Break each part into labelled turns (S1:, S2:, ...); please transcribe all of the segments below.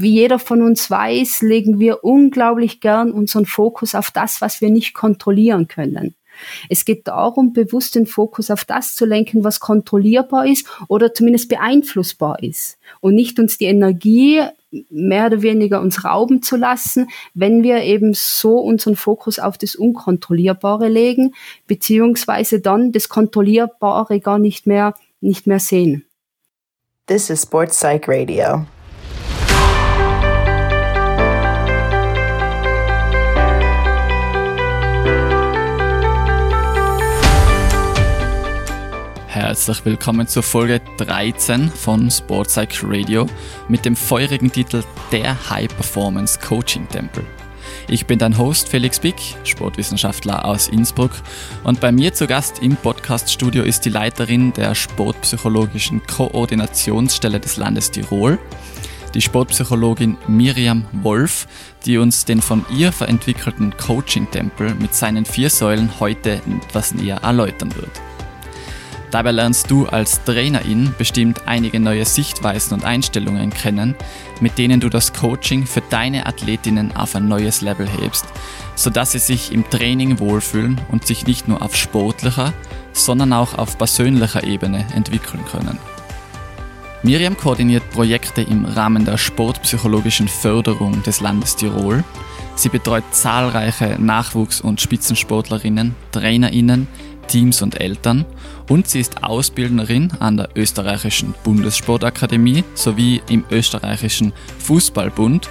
S1: wie jeder von uns weiß, legen wir unglaublich gern unseren Fokus auf das, was wir nicht kontrollieren können. Es geht darum, bewusst den Fokus auf das zu lenken, was kontrollierbar ist oder zumindest beeinflussbar ist und nicht uns die Energie mehr oder weniger uns rauben zu lassen, wenn wir eben so unseren Fokus auf das Unkontrollierbare legen, beziehungsweise dann das Kontrollierbare gar nicht mehr, nicht mehr sehen.
S2: This is Sports Psych Radio.
S3: Herzlich willkommen zur Folge 13 von Sportpsych Radio mit dem feurigen Titel Der High Performance Coaching Tempel. Ich bin dein Host Felix Bick, Sportwissenschaftler aus Innsbruck und bei mir zu Gast im Podcaststudio ist die Leiterin der Sportpsychologischen Koordinationsstelle des Landes Tirol, die Sportpsychologin Miriam Wolf, die uns den von ihr verentwickelten Coaching-Tempel mit seinen vier Säulen heute etwas näher erläutern wird. Dabei lernst du als Trainerin bestimmt einige neue Sichtweisen und Einstellungen kennen, mit denen du das Coaching für deine Athletinnen auf ein neues Level hebst, sodass sie sich im Training wohlfühlen und sich nicht nur auf sportlicher, sondern auch auf persönlicher Ebene entwickeln können. Miriam koordiniert Projekte im Rahmen der sportpsychologischen Förderung des Landes Tirol. Sie betreut zahlreiche Nachwuchs- und Spitzensportlerinnen, Trainerinnen, Teams und Eltern und sie ist Ausbildnerin an der österreichischen Bundessportakademie sowie im österreichischen Fußballbund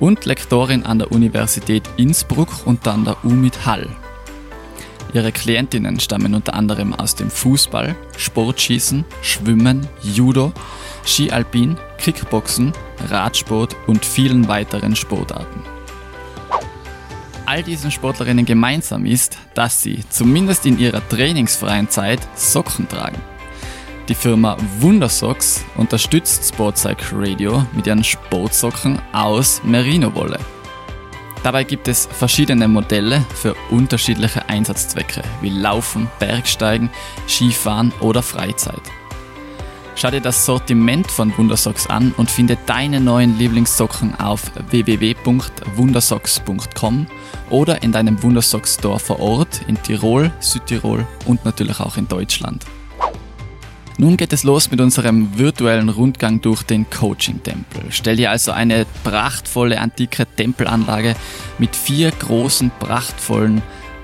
S3: und Lektorin an der Universität Innsbruck und an der UMIT Hall. Ihre Klientinnen stammen unter anderem aus dem Fußball, Sportschießen, Schwimmen, Judo, Skialpin, Kickboxen, Radsport und vielen weiteren Sportarten all diesen Sportlerinnen gemeinsam ist, dass sie, zumindest in ihrer trainingsfreien Zeit, Socken tragen. Die Firma Wundersocks unterstützt Sportpsych Radio mit ihren Sportsocken aus Merino-Wolle. Dabei gibt es verschiedene Modelle für unterschiedliche Einsatzzwecke wie Laufen, Bergsteigen, Skifahren oder Freizeit. Schau dir das Sortiment von Wundersocks an und finde deine neuen Lieblingssocken auf www.wundersocks.com oder in deinem Wundersocks Store vor Ort in Tirol, Südtirol und natürlich auch in Deutschland. Nun geht es los mit unserem virtuellen Rundgang durch den Coaching-Tempel. Stell dir also eine prachtvolle antike Tempelanlage mit vier großen, prachtvollen,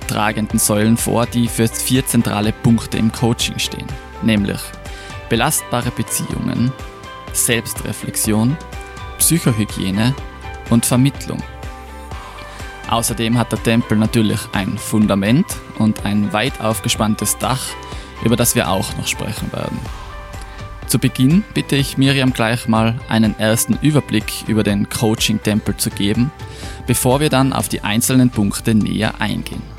S3: tragenden Säulen vor, die für vier zentrale Punkte im Coaching stehen. Nämlich belastbare Beziehungen, Selbstreflexion, Psychohygiene und Vermittlung. Außerdem hat der Tempel natürlich ein Fundament und ein weit aufgespanntes Dach, über das wir auch noch sprechen werden. Zu Beginn bitte ich Miriam gleich mal einen ersten Überblick über den Coaching-Tempel zu geben, bevor wir dann auf die einzelnen Punkte näher eingehen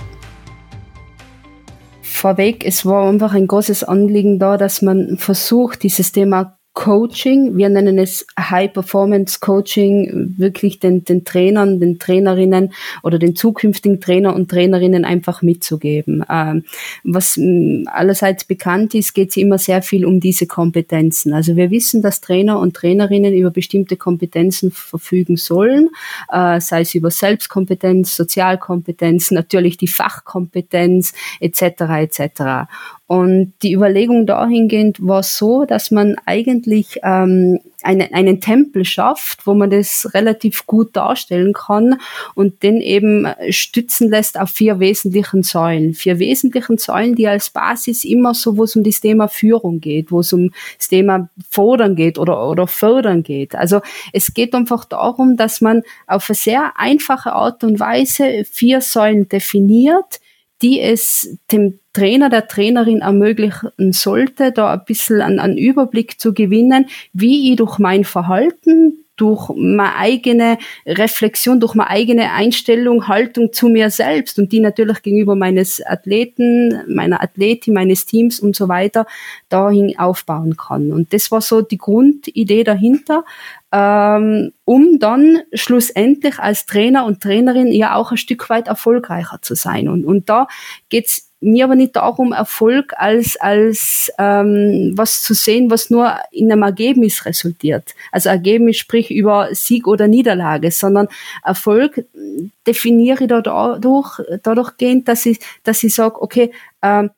S1: vorweg, es war einfach ein großes Anliegen da, dass man versucht, dieses Thema Coaching, wir nennen es High Performance Coaching, wirklich den, den Trainern, den Trainerinnen oder den zukünftigen Trainer und Trainerinnen einfach mitzugeben. Ähm, was allerseits bekannt ist, geht es immer sehr viel um diese Kompetenzen. Also wir wissen, dass Trainer und Trainerinnen über bestimmte Kompetenzen verfügen sollen, äh, sei es über Selbstkompetenz, Sozialkompetenz, natürlich die Fachkompetenz etc. etc. Und die Überlegung dahingehend war so, dass man eigentlich ähm, einen, einen Tempel schafft, wo man das relativ gut darstellen kann und den eben stützen lässt auf vier wesentlichen Säulen. Vier wesentlichen Säulen, die als Basis immer so, wo es um das Thema Führung geht, wo es um das Thema Fordern geht oder, oder Fördern geht. Also es geht einfach darum, dass man auf eine sehr einfache Art und Weise vier Säulen definiert, die es dem Trainer, der Trainerin ermöglichen sollte, da ein bisschen einen, einen Überblick zu gewinnen, wie ich durch mein Verhalten, durch meine eigene Reflexion, durch meine eigene Einstellung, Haltung zu mir selbst und die natürlich gegenüber meines Athleten, meiner Athletin, meines Teams und so weiter dahin aufbauen kann. Und das war so die Grundidee dahinter, ähm, um dann schlussendlich als Trainer und Trainerin ja auch ein Stück weit erfolgreicher zu sein. Und, und da geht's mir aber nicht darum, Erfolg als, als ähm, was zu sehen, was nur in einem Ergebnis resultiert. Also Ergebnis sprich über Sieg oder Niederlage, sondern Erfolg definiere ich dadurch, dadurch gehend, dass ich, dass ich sage, okay, ähm,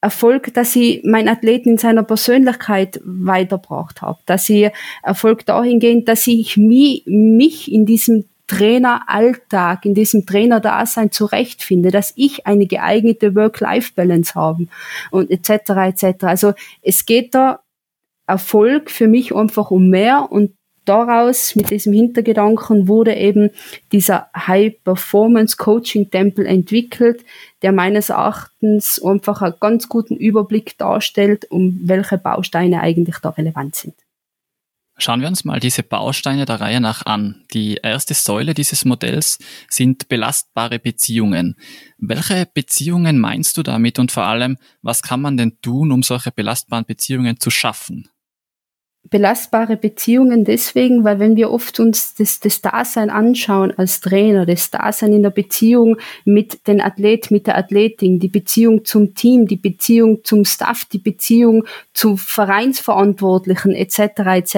S1: Erfolg, dass ich meinen Athleten in seiner Persönlichkeit weitergebracht habe, dass ich Erfolg dahingehend, dass ich mich, mich in diesem Traineralltag, in diesem Trainerdasein zurechtfinde, dass ich eine geeignete Work-Life-Balance habe und etc. etc. Also es geht da Erfolg für mich einfach um mehr und daraus, mit diesem Hintergedanken, wurde eben dieser High-Performance-Coaching-Tempel entwickelt, der meines Erachtens einfach einen ganz guten Überblick darstellt, um welche Bausteine eigentlich da relevant sind.
S3: Schauen wir uns mal diese Bausteine der Reihe nach an. Die erste Säule dieses Modells sind belastbare Beziehungen. Welche Beziehungen meinst du damit und vor allem, was kann man denn tun, um solche belastbaren Beziehungen zu schaffen?
S1: Belastbare Beziehungen deswegen, weil wenn wir oft uns das, das Dasein anschauen als Trainer, das Dasein in der Beziehung mit den Athlet, mit der Athletin, die Beziehung zum Team, die Beziehung zum Staff, die Beziehung zu Vereinsverantwortlichen etc. etc.,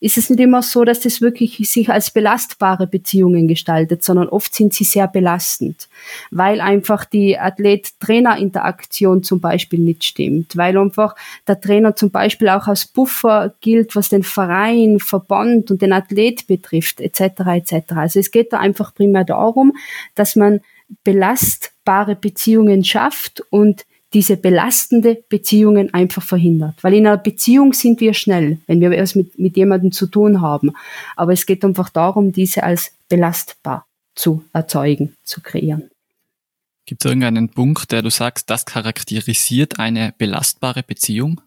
S1: ist es nicht immer so, dass das wirklich sich als belastbare Beziehungen gestaltet, sondern oft sind sie sehr belastend, weil einfach die Athlet-Trainer-Interaktion zum Beispiel nicht stimmt, weil einfach der Trainer zum Beispiel auch als Buffer gilt, was den Verein, Verband und den Athlet betrifft, etc. etc. Also es geht da einfach primär darum, dass man belastbare Beziehungen schafft und diese belastende Beziehungen einfach verhindert. Weil in einer Beziehung sind wir schnell, wenn wir etwas mit, mit jemandem zu tun haben. Aber es geht einfach darum, diese als belastbar zu erzeugen, zu kreieren.
S3: Gibt es irgendeinen Punkt, der du sagst, das charakterisiert eine belastbare Beziehung?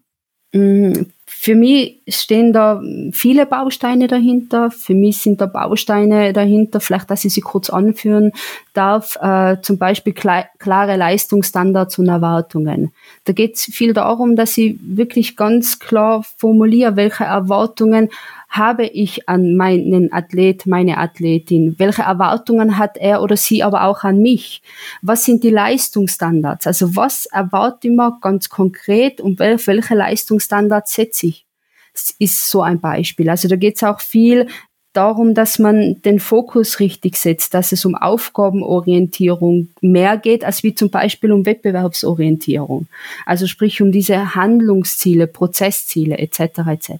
S1: Mm, für mich stehen da viele Bausteine dahinter. Für mich sind da Bausteine dahinter, vielleicht, dass ich sie kurz anführen darf, äh, zum Beispiel klare Leistungsstandards und Erwartungen. Da geht es viel darum, dass ich wirklich ganz klar formuliere, welche Erwartungen habe ich an meinen Athlet, meine Athletin? Welche Erwartungen hat er oder sie aber auch an mich? Was sind die Leistungsstandards? Also was erwarte ich mir ganz konkret und welche Leistungsstandards setze ich? Das ist so ein Beispiel. Also da geht es auch viel darum, dass man den Fokus richtig setzt, dass es um Aufgabenorientierung mehr geht, als wie zum Beispiel um Wettbewerbsorientierung. Also sprich um diese Handlungsziele, Prozessziele etc. etc.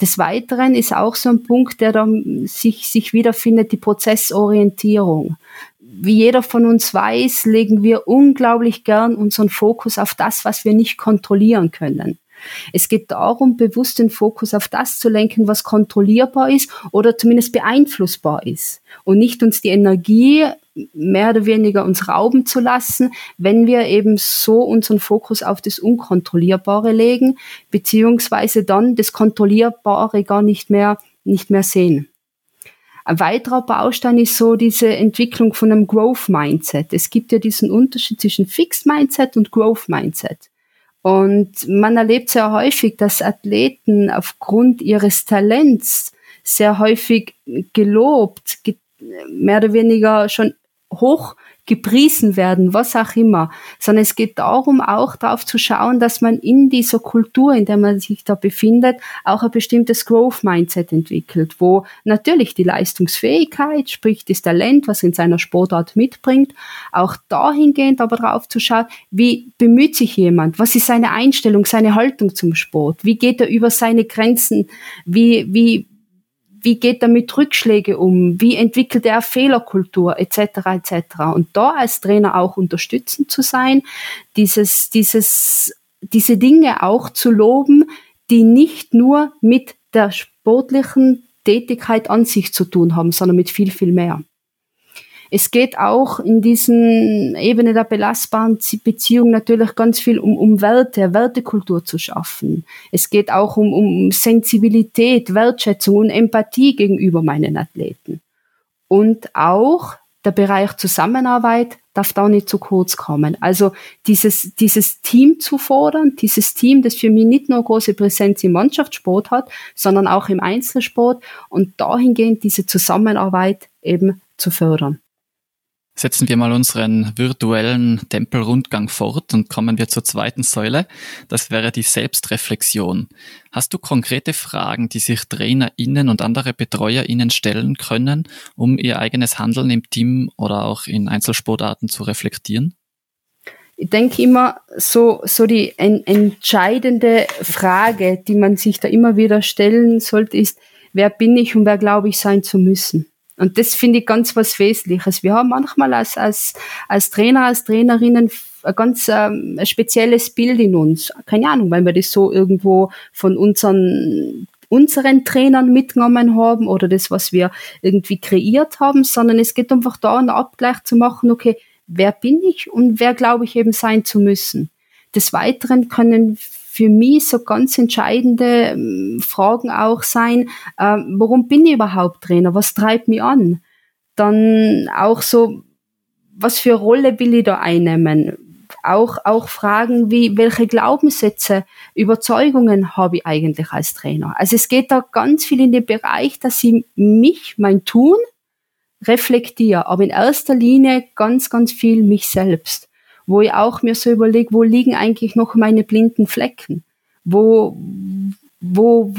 S1: Des Weiteren ist auch so ein Punkt, der dann sich, sich wiederfindet, die Prozessorientierung. Wie jeder von uns weiß, legen wir unglaublich gern unseren Fokus auf das, was wir nicht kontrollieren können. Es geht darum, bewusst den Fokus auf das zu lenken, was kontrollierbar ist oder zumindest beeinflussbar ist und nicht uns die Energie mehr oder weniger uns rauben zu lassen, wenn wir eben so unseren Fokus auf das Unkontrollierbare legen, beziehungsweise dann das Kontrollierbare gar nicht mehr, nicht mehr sehen. Ein weiterer Baustein ist so diese Entwicklung von einem Growth Mindset. Es gibt ja diesen Unterschied zwischen Fixed Mindset und Growth Mindset. Und man erlebt sehr häufig, dass Athleten aufgrund ihres Talents sehr häufig gelobt, mehr oder weniger schon hoch gepriesen werden, was auch immer, sondern es geht darum, auch darauf zu schauen, dass man in dieser Kultur, in der man sich da befindet, auch ein bestimmtes Growth Mindset entwickelt, wo natürlich die Leistungsfähigkeit, sprich das Talent, was in seiner Sportart mitbringt, auch dahingehend aber darauf zu schauen, wie bemüht sich jemand, was ist seine Einstellung, seine Haltung zum Sport, wie geht er über seine Grenzen, wie, wie, wie geht er mit Rückschläge um, wie entwickelt er Fehlerkultur etc. etc. Und da als Trainer auch unterstützend zu sein, dieses, dieses, diese Dinge auch zu loben, die nicht nur mit der sportlichen Tätigkeit an sich zu tun haben, sondern mit viel, viel mehr. Es geht auch in diesen Ebene der belastbaren Beziehung natürlich ganz viel um, um Werte, Wertekultur zu schaffen. Es geht auch um, um Sensibilität, Wertschätzung und Empathie gegenüber meinen Athleten. Und auch der Bereich Zusammenarbeit darf da nicht zu kurz kommen. Also dieses, dieses Team zu fordern, dieses Team, das für mich nicht nur große Präsenz im Mannschaftssport hat, sondern auch im Einzelsport und dahingehend diese Zusammenarbeit eben zu fördern.
S3: Setzen wir mal unseren virtuellen Tempelrundgang fort und kommen wir zur zweiten Säule. Das wäre die Selbstreflexion. Hast du konkrete Fragen, die sich TrainerInnen und andere BetreuerInnen stellen können, um ihr eigenes Handeln im Team oder auch in Einzelsportarten zu reflektieren?
S1: Ich denke immer, so, so die en entscheidende Frage, die man sich da immer wieder stellen sollte, ist, wer bin ich und wer glaube ich sein zu müssen? Und das finde ich ganz was Wesentliches. Wir haben manchmal als, als, als Trainer, als Trainerinnen ein ganz ähm, ein spezielles Bild in uns. Keine Ahnung, weil wir das so irgendwo von unseren unseren Trainern mitgenommen haben oder das, was wir irgendwie kreiert haben, sondern es geht einfach da einen Abgleich zu machen, okay, wer bin ich und wer glaube ich eben sein zu müssen. Des Weiteren können für mich so ganz entscheidende ähm, Fragen auch sein, äh, warum bin ich überhaupt Trainer? Was treibt mich an? Dann auch so, was für Rolle will ich da einnehmen? Auch, auch Fragen wie, welche Glaubenssätze, Überzeugungen habe ich eigentlich als Trainer? Also es geht da ganz viel in den Bereich, dass ich mich, mein Tun, reflektiere, aber in erster Linie ganz, ganz viel mich selbst wo ich auch mir so überlege, wo liegen eigentlich noch meine blinden Flecken? Wo, wo,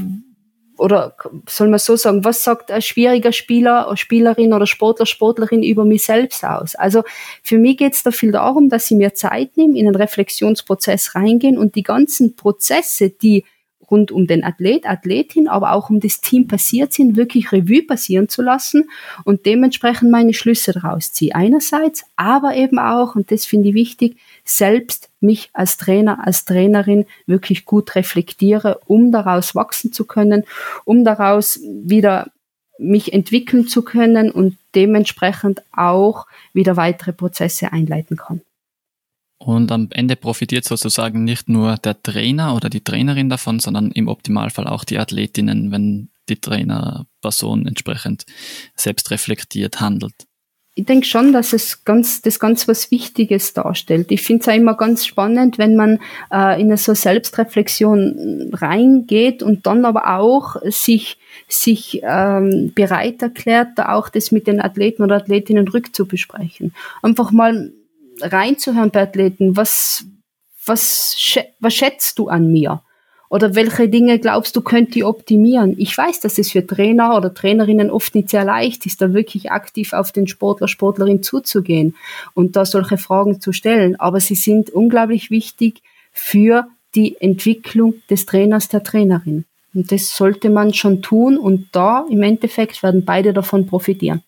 S1: oder soll man so sagen, was sagt ein schwieriger Spieler, oder Spielerin oder Sportler, Sportlerin über mich selbst aus? Also für mich geht es da viel darum, dass ich mir Zeit nehme, in einen Reflexionsprozess reingehen und die ganzen Prozesse, die rund um den Athlet, Athletin, aber auch um das Team passiert sind, wirklich Revue passieren zu lassen und dementsprechend meine Schlüsse daraus ziehe. Einerseits, aber eben auch, und das finde ich wichtig, selbst mich als Trainer, als Trainerin wirklich gut reflektiere, um daraus wachsen zu können, um daraus wieder mich entwickeln zu können und dementsprechend auch wieder weitere Prozesse einleiten kann.
S3: Und am Ende profitiert sozusagen nicht nur der Trainer oder die Trainerin davon, sondern im Optimalfall auch die Athletinnen, wenn die Trainerperson entsprechend selbst reflektiert handelt.
S1: Ich denke schon, dass es ganz, das ganz was Wichtiges darstellt. Ich finde es auch immer ganz spannend, wenn man äh, in eine so Selbstreflexion reingeht und dann aber auch sich, sich ähm, bereit erklärt, da auch das mit den Athleten oder Athletinnen rückzubesprechen. Einfach mal reinzuhören bei Athleten, was, was, was schätzt du an mir? Oder welche Dinge glaubst du, könnt ihr optimieren? Ich weiß, dass es für Trainer oder Trainerinnen oft nicht sehr leicht ist, da wirklich aktiv auf den Sportler, Sportlerin zuzugehen und da solche Fragen zu stellen. Aber sie sind unglaublich wichtig für die Entwicklung des Trainers, der Trainerin. Und das sollte man schon tun und da im Endeffekt werden beide davon profitieren.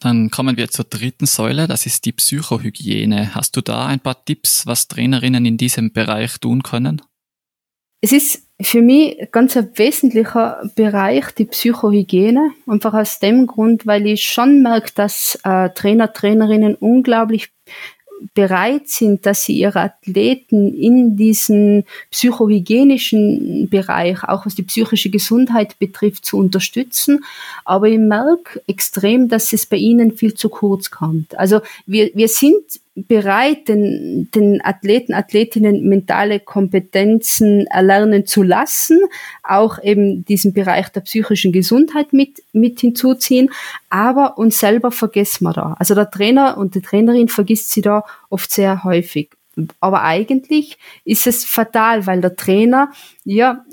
S3: Dann kommen wir zur dritten Säule, das ist die Psychohygiene. Hast du da ein paar Tipps, was Trainerinnen in diesem Bereich tun können?
S1: Es ist für mich ganz ein wesentlicher Bereich die Psychohygiene, einfach aus dem Grund, weil ich schon merke, dass äh, Trainer, Trainerinnen unglaublich bereit sind, dass sie ihre Athleten in diesen psychohygienischen Bereich, auch was die psychische Gesundheit betrifft, zu unterstützen. Aber ich merke extrem, dass es bei ihnen viel zu kurz kommt. Also wir, wir sind bereit, den, den Athleten, Athletinnen mentale Kompetenzen erlernen zu lassen, auch eben diesen Bereich der psychischen Gesundheit mit, mit hinzuziehen, aber uns selber vergessen wir da. Also der Trainer und die Trainerin vergisst sie da oft sehr häufig. Aber eigentlich ist es fatal, weil der Trainer ja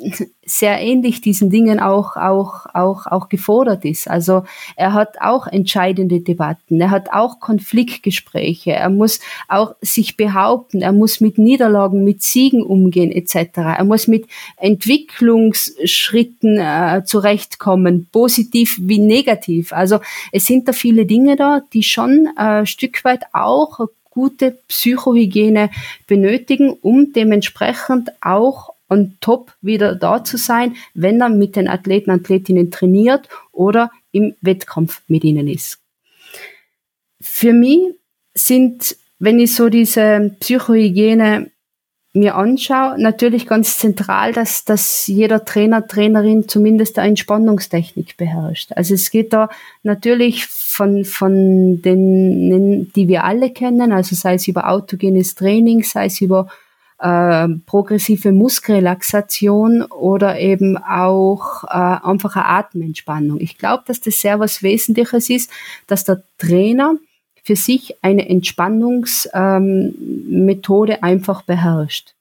S1: sehr ähnlich diesen Dingen auch, auch, auch, auch gefordert ist. Also er hat auch entscheidende Debatten, er hat auch Konfliktgespräche, er muss auch sich behaupten, er muss mit Niederlagen, mit Siegen umgehen etc. Er muss mit Entwicklungsschritten äh, zurechtkommen, positiv wie negativ. Also es sind da viele Dinge da, die schon äh, Stück weit auch gute Psychohygiene benötigen, um dementsprechend auch on top wieder da zu sein, wenn er mit den Athleten, Athletinnen trainiert oder im Wettkampf mit ihnen ist. Für mich sind, wenn ich so diese Psychohygiene mir anschaue, natürlich ganz zentral, dass, dass jeder Trainer, Trainerin zumindest eine Entspannungstechnik beherrscht. Also es geht da natürlich von, von den, die wir alle kennen, also sei es über autogenes Training, sei es über äh, progressive Muskelrelaxation oder eben auch äh, einfache Atementspannung. Ich glaube, dass das sehr was Wesentliches ist, dass der Trainer für sich eine Entspannungsmethode ähm, einfach beherrscht.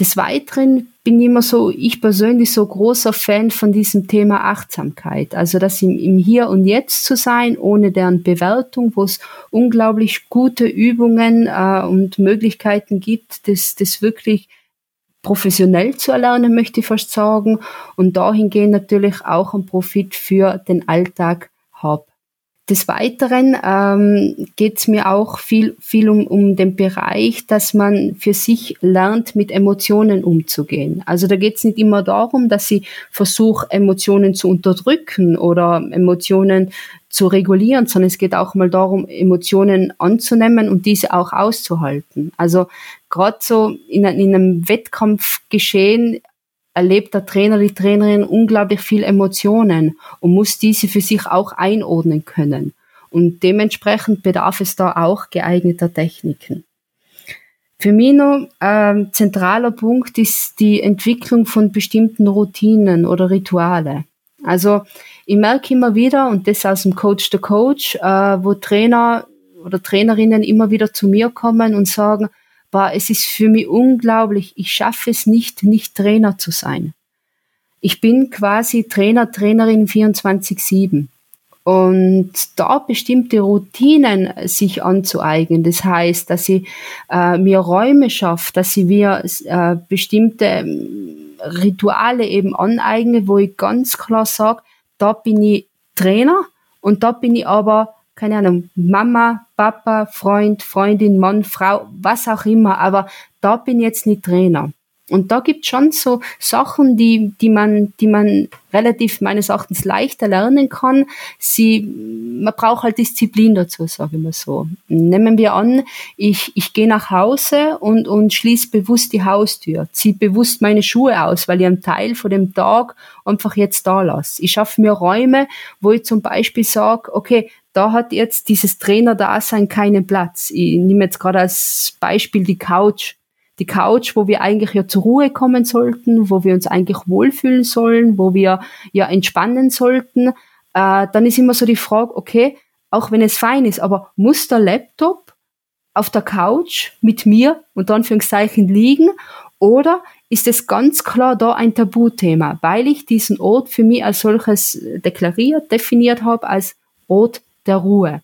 S1: Des Weiteren bin ich immer so, ich persönlich so großer Fan von diesem Thema Achtsamkeit. Also das im, im Hier und Jetzt zu sein, ohne deren Bewertung, wo es unglaublich gute Übungen äh, und Möglichkeiten gibt, das, das wirklich professionell zu erlernen, möchte ich fast sagen. Und dahingehend natürlich auch einen Profit für den Alltag habe. Des Weiteren ähm, geht es mir auch viel, viel um, um den Bereich, dass man für sich lernt, mit Emotionen umzugehen. Also da geht es nicht immer darum, dass ich versuche, Emotionen zu unterdrücken oder Emotionen zu regulieren, sondern es geht auch mal darum, Emotionen anzunehmen und diese auch auszuhalten. Also gerade so in, in einem Wettkampfgeschehen erlebt der Trainer, die Trainerin unglaublich viel Emotionen und muss diese für sich auch einordnen können. Und dementsprechend bedarf es da auch geeigneter Techniken. Für mich noch ähm, zentraler Punkt ist die Entwicklung von bestimmten Routinen oder Rituale. Also ich merke immer wieder, und das aus dem Coach to Coach, äh, wo Trainer oder Trainerinnen immer wieder zu mir kommen und sagen, war, es ist für mich unglaublich, ich schaffe es nicht, nicht Trainer zu sein. Ich bin quasi Trainer, Trainerin 24-7. Und da bestimmte Routinen sich anzueignen. Das heißt, dass sie äh, mir Räume schafft, dass sie mir äh, bestimmte ähm, Rituale eben aneigne, wo ich ganz klar sage, da bin ich Trainer und da bin ich aber keine Ahnung, Mama, Papa, Freund, Freundin, Mann, Frau, was auch immer, aber da bin ich jetzt nicht Trainer. Und da gibt schon so Sachen, die, die man, die man relativ meines Erachtens leichter lernen kann. Sie, man braucht halt Disziplin dazu, sage ich mal so. Nehmen wir an, ich, ich gehe nach Hause und, und schließe bewusst die Haustür, ziehe bewusst meine Schuhe aus, weil ich einen Teil von dem Tag einfach jetzt da lasse. Ich schaffe mir Räume, wo ich zum Beispiel sage, okay, da hat jetzt dieses Trainer-Dasein keinen Platz. Ich nehme jetzt gerade als Beispiel die Couch. Die Couch, wo wir eigentlich ja zur Ruhe kommen sollten, wo wir uns eigentlich wohlfühlen sollen, wo wir ja entspannen sollten. Äh, dann ist immer so die Frage, okay, auch wenn es fein ist, aber muss der Laptop auf der Couch mit mir und Anführungszeichen liegen oder ist es ganz klar da ein Tabuthema, weil ich diesen Ort für mich als solches deklariert, definiert habe als Ort der Ruhe.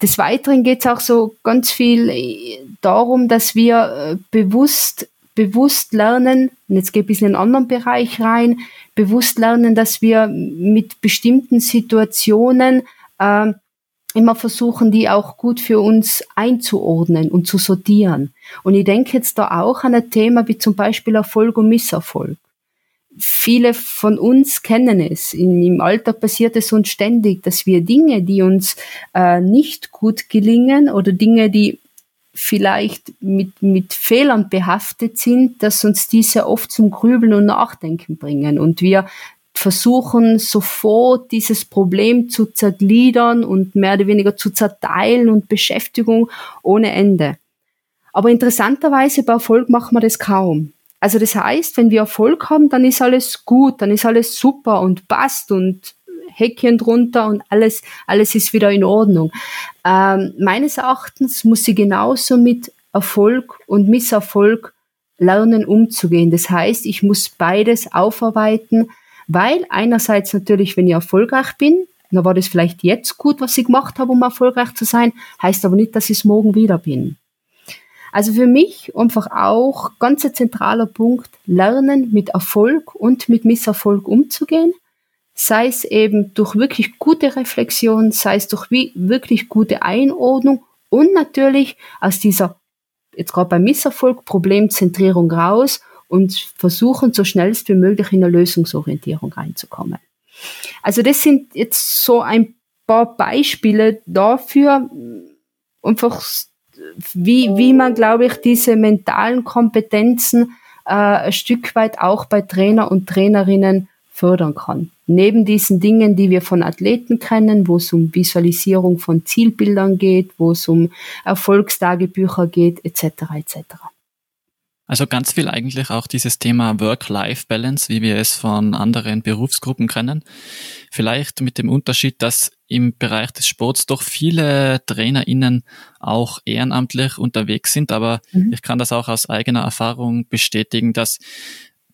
S1: Des Weiteren geht es auch so ganz viel äh, darum, dass wir äh, bewusst, bewusst lernen, und jetzt ein bisschen in einen anderen Bereich rein, bewusst lernen, dass wir mit bestimmten Situationen äh, immer versuchen, die auch gut für uns einzuordnen und zu sortieren. Und ich denke jetzt da auch an ein Thema wie zum Beispiel Erfolg und Misserfolg viele von uns kennen es. In, Im Alltag passiert es uns ständig, dass wir Dinge, die uns äh, nicht gut gelingen oder Dinge, die vielleicht mit, mit Fehlern behaftet sind, dass uns diese oft zum Grübeln und Nachdenken bringen. Und wir versuchen sofort dieses Problem zu zergliedern und mehr oder weniger zu zerteilen und Beschäftigung ohne Ende. Aber interessanterweise bei Erfolg machen wir das kaum. Also das heißt, wenn wir Erfolg haben, dann ist alles gut, dann ist alles super und passt und Häkchen drunter und alles, alles ist wieder in Ordnung. Ähm, meines Erachtens muss sie genauso mit Erfolg und Misserfolg lernen umzugehen. Das heißt, ich muss beides aufarbeiten, weil einerseits natürlich, wenn ich erfolgreich bin, dann war das vielleicht jetzt gut, was ich gemacht habe, um erfolgreich zu sein, heißt aber nicht, dass ich es morgen wieder bin. Also für mich einfach auch ganz ein zentraler Punkt, lernen mit Erfolg und mit Misserfolg umzugehen. Sei es eben durch wirklich gute Reflexion, sei es durch wirklich gute Einordnung und natürlich aus dieser, jetzt gerade beim Misserfolg, Problemzentrierung raus und versuchen, so schnellst wie möglich in eine Lösungsorientierung reinzukommen. Also das sind jetzt so ein paar Beispiele dafür, einfach wie, wie man, glaube ich, diese mentalen Kompetenzen äh, ein Stück weit auch bei Trainer und Trainerinnen fördern kann. Neben diesen Dingen, die wir von Athleten kennen, wo es um Visualisierung von Zielbildern geht, wo es um Erfolgstagebücher geht, etc. etc.
S3: Also ganz viel eigentlich auch dieses Thema Work-Life-Balance, wie wir es von anderen Berufsgruppen kennen. Vielleicht mit dem Unterschied, dass im Bereich des Sports doch viele TrainerInnen auch ehrenamtlich unterwegs sind, aber mhm. ich kann das auch aus eigener Erfahrung bestätigen, dass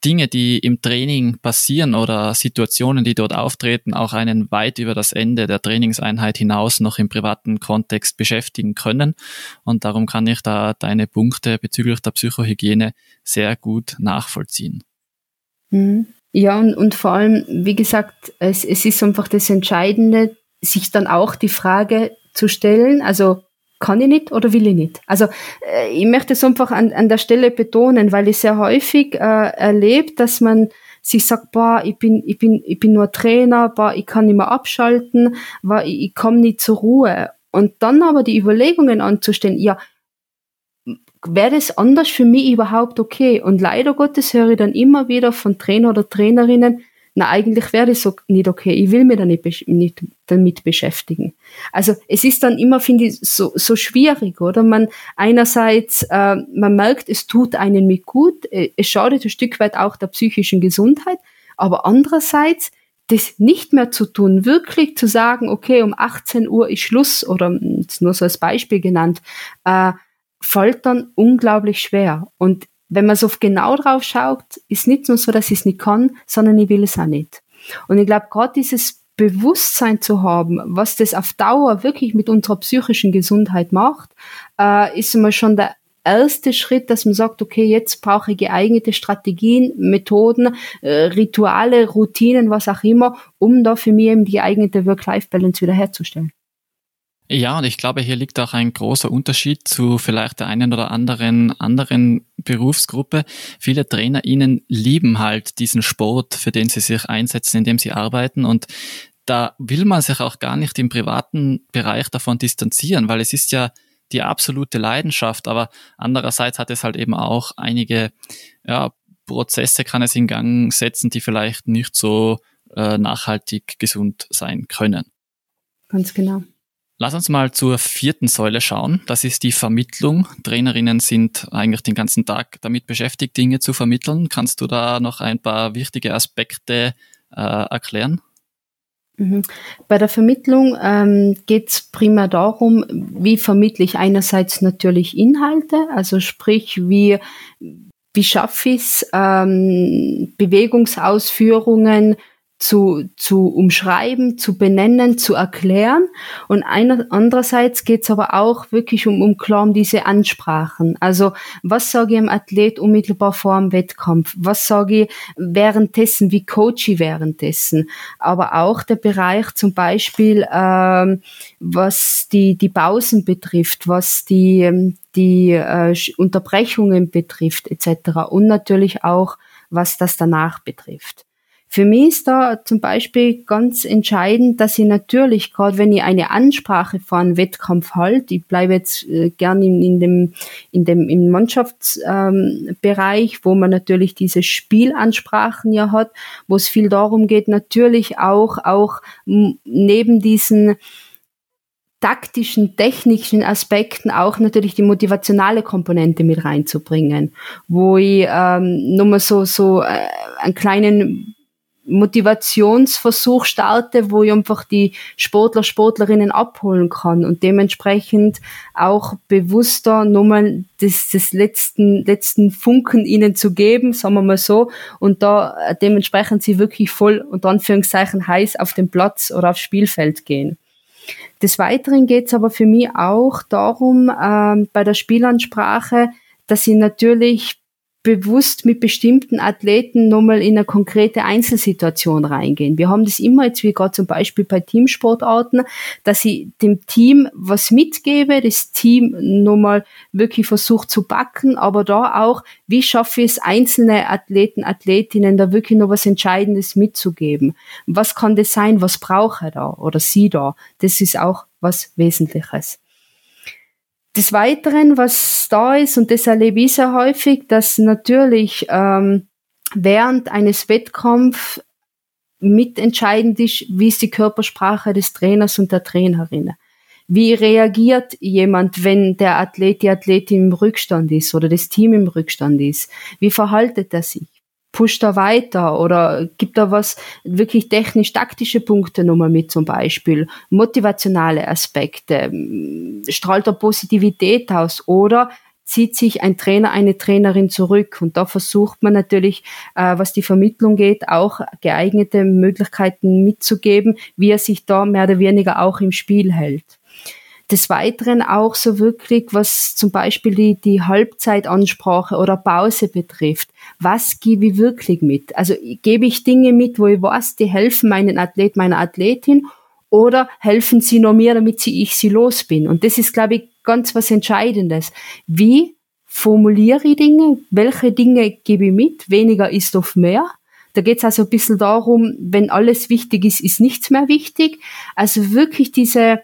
S3: Dinge, die im Training passieren oder Situationen, die dort auftreten, auch einen weit über das Ende der Trainingseinheit hinaus noch im privaten Kontext beschäftigen können. Und darum kann ich da deine Punkte bezüglich der Psychohygiene sehr gut nachvollziehen.
S1: Mhm. Ja, und, und vor allem, wie gesagt, es, es ist einfach das Entscheidende, sich dann auch die Frage zu stellen, also kann ich nicht oder will ich nicht? Also äh, ich möchte es einfach an, an der Stelle betonen, weil ich sehr häufig äh, erlebt, dass man sich sagt, boah, ich bin, ich bin, ich bin nur Trainer, boah, ich kann nicht mehr abschalten, boah, ich, ich komme nicht zur Ruhe. Und dann aber die Überlegungen anzustellen, ja, wäre das anders für mich überhaupt okay? Und leider Gottes höre ich dann immer wieder von Trainer oder Trainerinnen, na, eigentlich wäre das so nicht okay. Ich will mich da nicht, nicht damit beschäftigen. Also es ist dann immer, finde ich, so, so schwierig, oder? Man einerseits, äh, man merkt, es tut einen mit gut, äh, es schadet ein Stück weit auch der psychischen Gesundheit, aber andererseits das nicht mehr zu tun, wirklich zu sagen, okay, um 18 Uhr ist Schluss oder jetzt nur so als Beispiel genannt, äh, fällt dann unglaublich schwer. Und wenn man so genau drauf schaut, ist nicht nur so, dass ich es nicht kann, sondern ich will es auch nicht. Und ich glaube, gerade dieses Bewusstsein zu haben, was das auf Dauer wirklich mit unserer psychischen Gesundheit macht, äh, ist immer schon der erste Schritt, dass man sagt, okay, jetzt brauche ich geeignete Strategien, Methoden, äh, Rituale, Routinen, was auch immer, um da für mich eben die geeignete Work-Life-Balance wiederherzustellen.
S3: Ja, und ich glaube, hier liegt auch ein großer Unterschied zu vielleicht der einen oder anderen anderen Berufsgruppe. Viele TrainerInnen lieben halt diesen Sport, für den sie sich einsetzen, in dem sie arbeiten und da will man sich auch gar nicht im privaten Bereich davon distanzieren, weil es ist ja die absolute Leidenschaft, aber andererseits hat es halt eben auch einige ja, Prozesse kann es in Gang setzen, die vielleicht nicht so äh, nachhaltig gesund sein können.
S1: Ganz genau.
S3: Lass uns mal zur vierten Säule schauen. Das ist die Vermittlung. Trainerinnen sind eigentlich den ganzen Tag damit beschäftigt, Dinge zu vermitteln. Kannst du da noch ein paar wichtige Aspekte äh, erklären?
S1: Mhm. Bei der Vermittlung ähm, geht es primär darum, wie vermittle ich einerseits natürlich Inhalte, also sprich, wie, wie schaffe ich es, ähm, Bewegungsausführungen zu, zu umschreiben, zu benennen, zu erklären. Und einer, andererseits geht es aber auch wirklich um, um klar um diese Ansprachen. Also was sage ich einem Athlet unmittelbar vor dem Wettkampf? Was sage ich währenddessen? Wie coach ich währenddessen? Aber auch der Bereich zum Beispiel, ähm, was die, die Pausen betrifft, was die, die äh, Unterbrechungen betrifft etc. Und natürlich auch, was das danach betrifft. Für mich ist da zum Beispiel ganz entscheidend, dass ich natürlich, gerade wenn ich eine Ansprache vor einem Wettkampf halte, ich bleibe jetzt äh, gern in, in, dem, in dem im Mannschaftsbereich, ähm, wo man natürlich diese Spielansprachen ja hat, wo es viel darum geht, natürlich auch, auch neben diesen taktischen, technischen Aspekten auch natürlich die motivationale Komponente mit reinzubringen, wo ich ähm, nur mal so, so äh, einen kleinen Motivationsversuch starte, wo ich einfach die Sportler, Sportlerinnen abholen kann und dementsprechend auch bewusster nochmal das, das letzten, letzten Funken ihnen zu geben, sagen wir mal so, und da äh, dementsprechend sie wirklich voll und Anführungszeichen heiß auf den Platz oder aufs Spielfeld gehen. Des Weiteren geht es aber für mich auch darum, ähm, bei der Spielansprache, dass sie natürlich bewusst mit bestimmten Athleten nochmal in eine konkrete Einzelsituation reingehen. Wir haben das immer jetzt wie gerade zum Beispiel bei Teamsportarten, dass ich dem Team was mitgebe, das Team nochmal wirklich versucht zu backen, aber da auch, wie schaffe ich es, einzelne Athleten, Athletinnen da wirklich noch was Entscheidendes mitzugeben? Was kann das sein? Was brauche er da oder sie da? Das ist auch was Wesentliches. Des Weiteren, was da ist, und das erlebe ich sehr häufig, dass natürlich ähm, während eines Wettkampfs mitentscheidend ist, wie ist die Körpersprache des Trainers und der Trainerin. Wie reagiert jemand, wenn der Athlet, die Athletin im Rückstand ist oder das Team im Rückstand ist? Wie verhaltet er sich? Pusht da weiter oder gibt da was wirklich technisch-taktische Punkte nochmal mit zum Beispiel, motivationale Aspekte, strahlt da Positivität aus oder zieht sich ein Trainer, eine Trainerin zurück. Und da versucht man natürlich, äh, was die Vermittlung geht, auch geeignete Möglichkeiten mitzugeben, wie er sich da mehr oder weniger auch im Spiel hält. Des Weiteren auch so wirklich, was zum Beispiel die, die Halbzeitansprache oder Pause betrifft. Was gebe ich wirklich mit? Also gebe ich Dinge mit, wo ich weiß, die helfen meinen Athlet, meiner Athletin oder helfen sie nur mir, damit sie, ich sie los bin? Und das ist, glaube ich, ganz was Entscheidendes. Wie formuliere ich Dinge? Welche Dinge gebe ich mit? Weniger ist oft mehr. Da geht es also ein bisschen darum, wenn alles wichtig ist, ist nichts mehr wichtig. Also wirklich diese,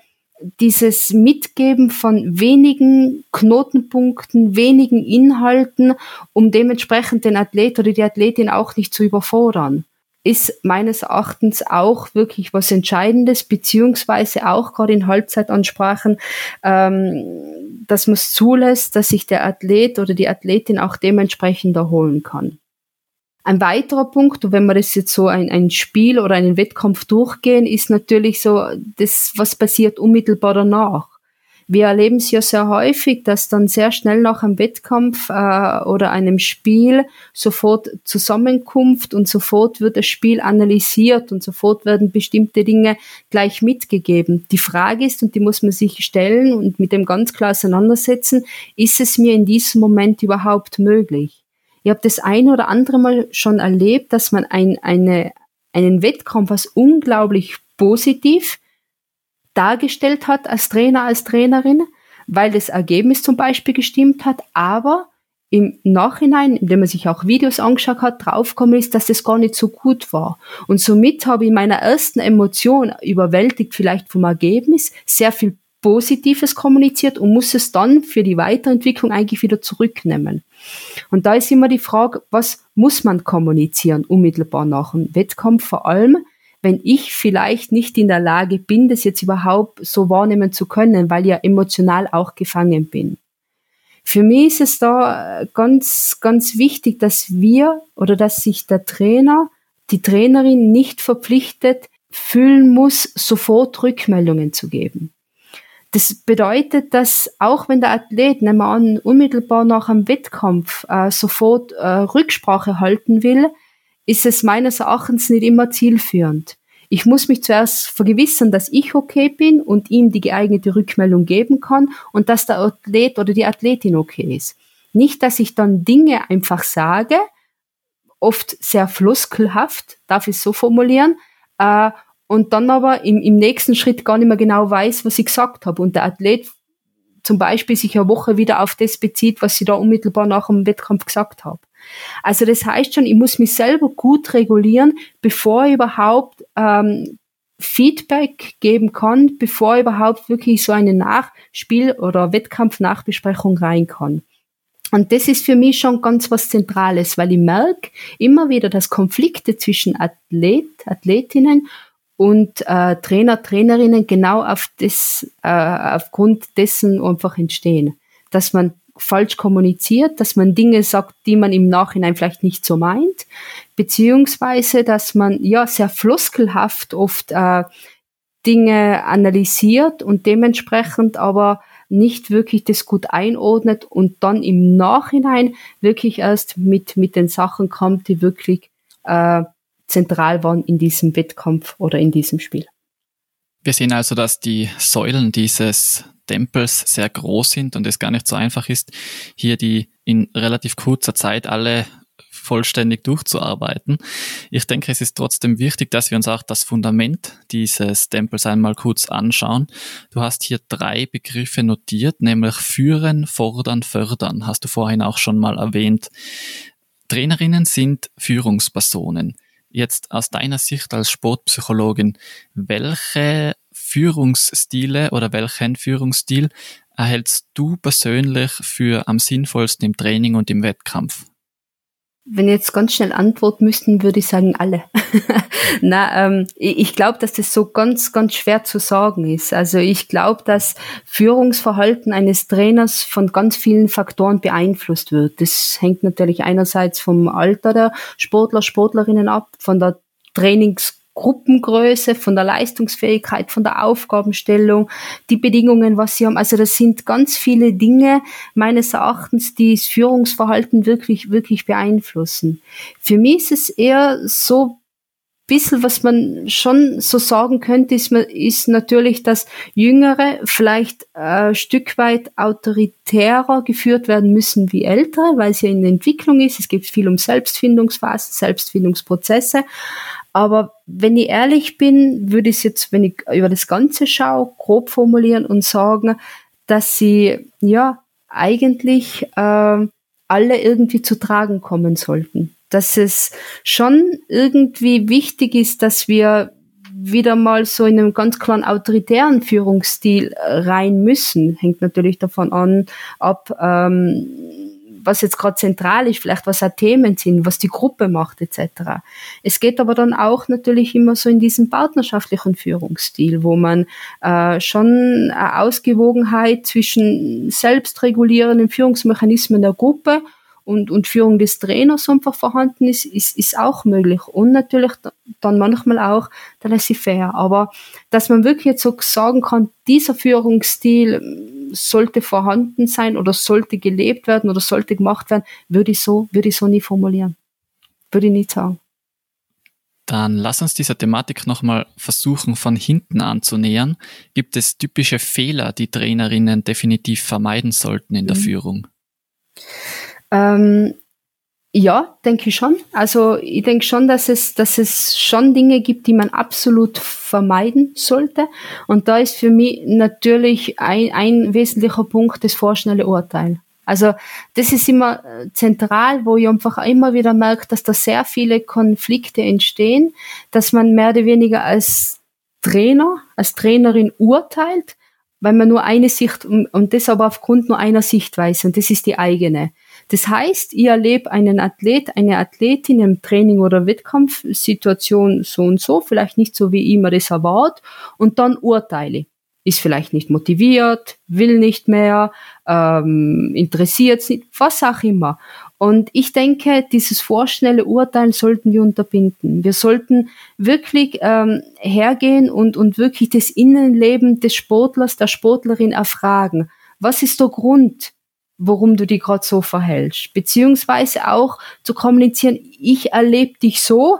S1: dieses Mitgeben von wenigen Knotenpunkten, wenigen Inhalten, um dementsprechend den Athlet oder die Athletin auch nicht zu überfordern ist meines Erachtens auch wirklich was Entscheidendes, beziehungsweise auch gerade in Halbzeitansprachen, ähm, dass man es zulässt, dass sich der Athlet oder die Athletin auch dementsprechend erholen kann. Ein weiterer Punkt, wenn wir das jetzt so ein, ein Spiel oder einen Wettkampf durchgehen, ist natürlich so das, was passiert unmittelbar danach wir erleben es ja sehr häufig, dass dann sehr schnell nach einem Wettkampf äh, oder einem Spiel sofort Zusammenkunft und sofort wird das Spiel analysiert und sofort werden bestimmte Dinge gleich mitgegeben. Die Frage ist, und die muss man sich stellen und mit dem ganz klar auseinandersetzen, ist es mir in diesem Moment überhaupt möglich? Ich habe das ein oder andere Mal schon erlebt, dass man ein, eine, einen Wettkampf unglaublich positiv dargestellt hat als Trainer, als Trainerin, weil das Ergebnis zum Beispiel gestimmt hat, aber im Nachhinein, indem man sich auch Videos angeschaut hat, draufgekommen ist, dass das gar nicht so gut war. Und somit habe ich in meiner ersten Emotion, überwältigt vielleicht vom Ergebnis, sehr viel Positives kommuniziert und muss es dann für die Weiterentwicklung eigentlich wieder zurücknehmen. Und da ist immer die Frage, was muss man kommunizieren unmittelbar nach dem Wettkampf, vor allem wenn ich vielleicht nicht in der Lage bin, das jetzt überhaupt so wahrnehmen zu können, weil ich ja emotional auch gefangen bin. Für mich ist es da äh, ganz, ganz wichtig, dass wir oder dass sich der Trainer, die Trainerin nicht verpflichtet fühlen muss, sofort Rückmeldungen zu geben. Das bedeutet, dass auch wenn der Athlet, nehmen wir an, unmittelbar nach einem Wettkampf äh, sofort äh, Rücksprache halten will, ist es meines Erachtens nicht immer zielführend. Ich muss mich zuerst vergewissern, dass ich okay bin und ihm die geeignete Rückmeldung geben kann und dass der Athlet oder die Athletin okay ist. Nicht, dass ich dann Dinge einfach sage, oft sehr floskelhaft, darf ich so formulieren, äh, und dann aber im, im nächsten Schritt gar nicht mehr genau weiß, was ich gesagt habe. Und der Athlet zum Beispiel sich eine Woche wieder auf das bezieht, was sie da unmittelbar nach dem Wettkampf gesagt habe. Also das heißt schon, ich muss mich selber gut regulieren, bevor ich überhaupt ähm, Feedback geben kann, bevor ich überhaupt wirklich so eine Nachspiel- oder Wettkampf-Nachbesprechung rein kann. Und das ist für mich schon ganz was Zentrales, weil ich merke immer wieder, dass Konflikte zwischen Athlet, Athletinnen und äh, Trainer, Trainerinnen genau auf das, äh, aufgrund dessen einfach entstehen. Dass man falsch kommuniziert, dass man Dinge sagt, die man im Nachhinein vielleicht nicht so meint, beziehungsweise dass man ja sehr floskelhaft oft äh, Dinge analysiert und dementsprechend aber nicht wirklich das gut einordnet und dann im Nachhinein wirklich erst mit, mit den Sachen kommt, die wirklich äh, zentral waren in diesem Wettkampf oder in diesem Spiel.
S3: Wir sehen also, dass die Säulen dieses Tempels sehr groß sind und es gar nicht so einfach ist, hier die in relativ kurzer Zeit alle vollständig durchzuarbeiten. Ich denke, es ist trotzdem wichtig, dass wir uns auch das Fundament dieses Tempels einmal kurz anschauen. Du hast hier drei Begriffe notiert, nämlich führen, fordern, fördern. Hast du vorhin auch schon mal erwähnt. Trainerinnen sind Führungspersonen. Jetzt aus deiner Sicht als Sportpsychologin, welche Führungsstile oder welchen Führungsstil erhältst du persönlich für am sinnvollsten im Training und im Wettkampf?
S1: Wenn ich jetzt ganz schnell antworten müssten, würde ich sagen alle. Na, ähm, ich glaube, dass das so ganz, ganz schwer zu sagen ist. Also ich glaube, dass Führungsverhalten eines Trainers von ganz vielen Faktoren beeinflusst wird. Das hängt natürlich einerseits vom Alter der Sportler, Sportlerinnen ab, von der Trainings Gruppengröße, von der Leistungsfähigkeit, von der Aufgabenstellung, die Bedingungen, was sie haben. Also das sind ganz viele Dinge meines Erachtens, die das Führungsverhalten wirklich, wirklich beeinflussen. Für mich ist es eher so bisschen, was man schon so sagen könnte, ist, ist natürlich, dass Jüngere vielleicht ein äh, Stück weit autoritärer geführt werden müssen wie Ältere, weil es ja in der Entwicklung ist. Es geht viel um Selbstfindungsphasen, Selbstfindungsprozesse. Aber wenn ich ehrlich bin, würde ich es jetzt, wenn ich über das Ganze schaue, grob formulieren und sagen, dass sie ja eigentlich äh, alle irgendwie zu tragen kommen sollten. Dass es schon irgendwie wichtig ist, dass wir wieder mal so in einem ganz klaren autoritären Führungsstil rein müssen. Hängt natürlich davon an, ab, ähm, was jetzt gerade zentral ist, vielleicht was auch Themen sind, was die Gruppe macht etc. Es geht aber dann auch natürlich immer so in diesem partnerschaftlichen Führungsstil, wo man äh, schon eine Ausgewogenheit zwischen selbstregulierenden Führungsmechanismen der Gruppe und, und Führung des Trainers einfach vorhanden ist, ist, ist auch möglich. Und natürlich dann manchmal auch der laissez-faire. Aber dass man wirklich jetzt so sagen kann, dieser Führungsstil sollte vorhanden sein oder sollte gelebt werden oder sollte gemacht werden, würde ich so, würde ich so nie formulieren. Würde ich nie sagen.
S3: Dann lass uns dieser Thematik nochmal versuchen, von hinten anzunähern. Gibt es typische Fehler, die Trainerinnen definitiv vermeiden sollten in der mhm. Führung?
S1: Ähm, ja, denke ich schon. Also ich denke schon, dass es, dass es schon Dinge gibt, die man absolut vermeiden sollte. Und da ist für mich natürlich ein, ein wesentlicher Punkt das vorschnelle Urteil. Also das ist immer äh, zentral, wo ich einfach immer wieder merke, dass da sehr viele Konflikte entstehen, dass man mehr oder weniger als Trainer, als Trainerin urteilt, weil man nur eine Sicht und, und das aber aufgrund nur einer Sichtweise und das ist die eigene. Das heißt, ich erlebe einen Athlet, eine Athletin im Training oder Wettkampfsituation so und so, vielleicht nicht so, wie ich mir das erwarte, und dann urteile. Ist vielleicht nicht motiviert, will nicht mehr, ähm, interessiert nicht, was auch immer. Und ich denke, dieses vorschnelle Urteilen sollten wir unterbinden. Wir sollten wirklich ähm, hergehen und, und wirklich das Innenleben des Sportlers, der Sportlerin erfragen. Was ist der Grund? Warum du dich gerade so verhältst. Beziehungsweise auch zu kommunizieren, ich erlebe dich so,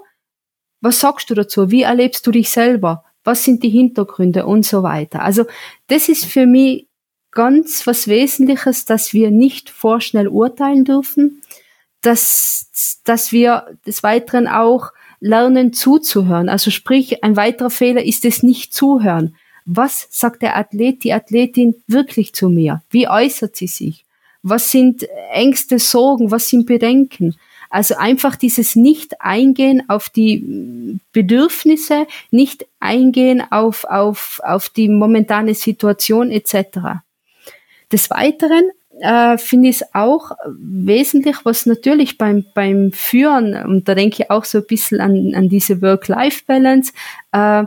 S1: was sagst du dazu? Wie erlebst du dich selber? Was sind die Hintergründe und so weiter? Also das ist für mich ganz was Wesentliches, dass wir nicht vorschnell urteilen dürfen, dass, dass wir des Weiteren auch lernen zuzuhören. Also sprich, ein weiterer Fehler ist es nicht zuhören. Was sagt der Athlet, die Athletin wirklich zu mir? Wie äußert sie sich? Was sind Ängste, Sorgen? Was sind Bedenken? Also einfach dieses Nicht-Eingehen auf die Bedürfnisse, nicht eingehen auf, auf, auf die momentane Situation etc. Des Weiteren äh, finde ich es auch wesentlich, was natürlich beim, beim Führen, und da denke ich auch so ein bisschen an, an diese Work-Life-Balance, äh,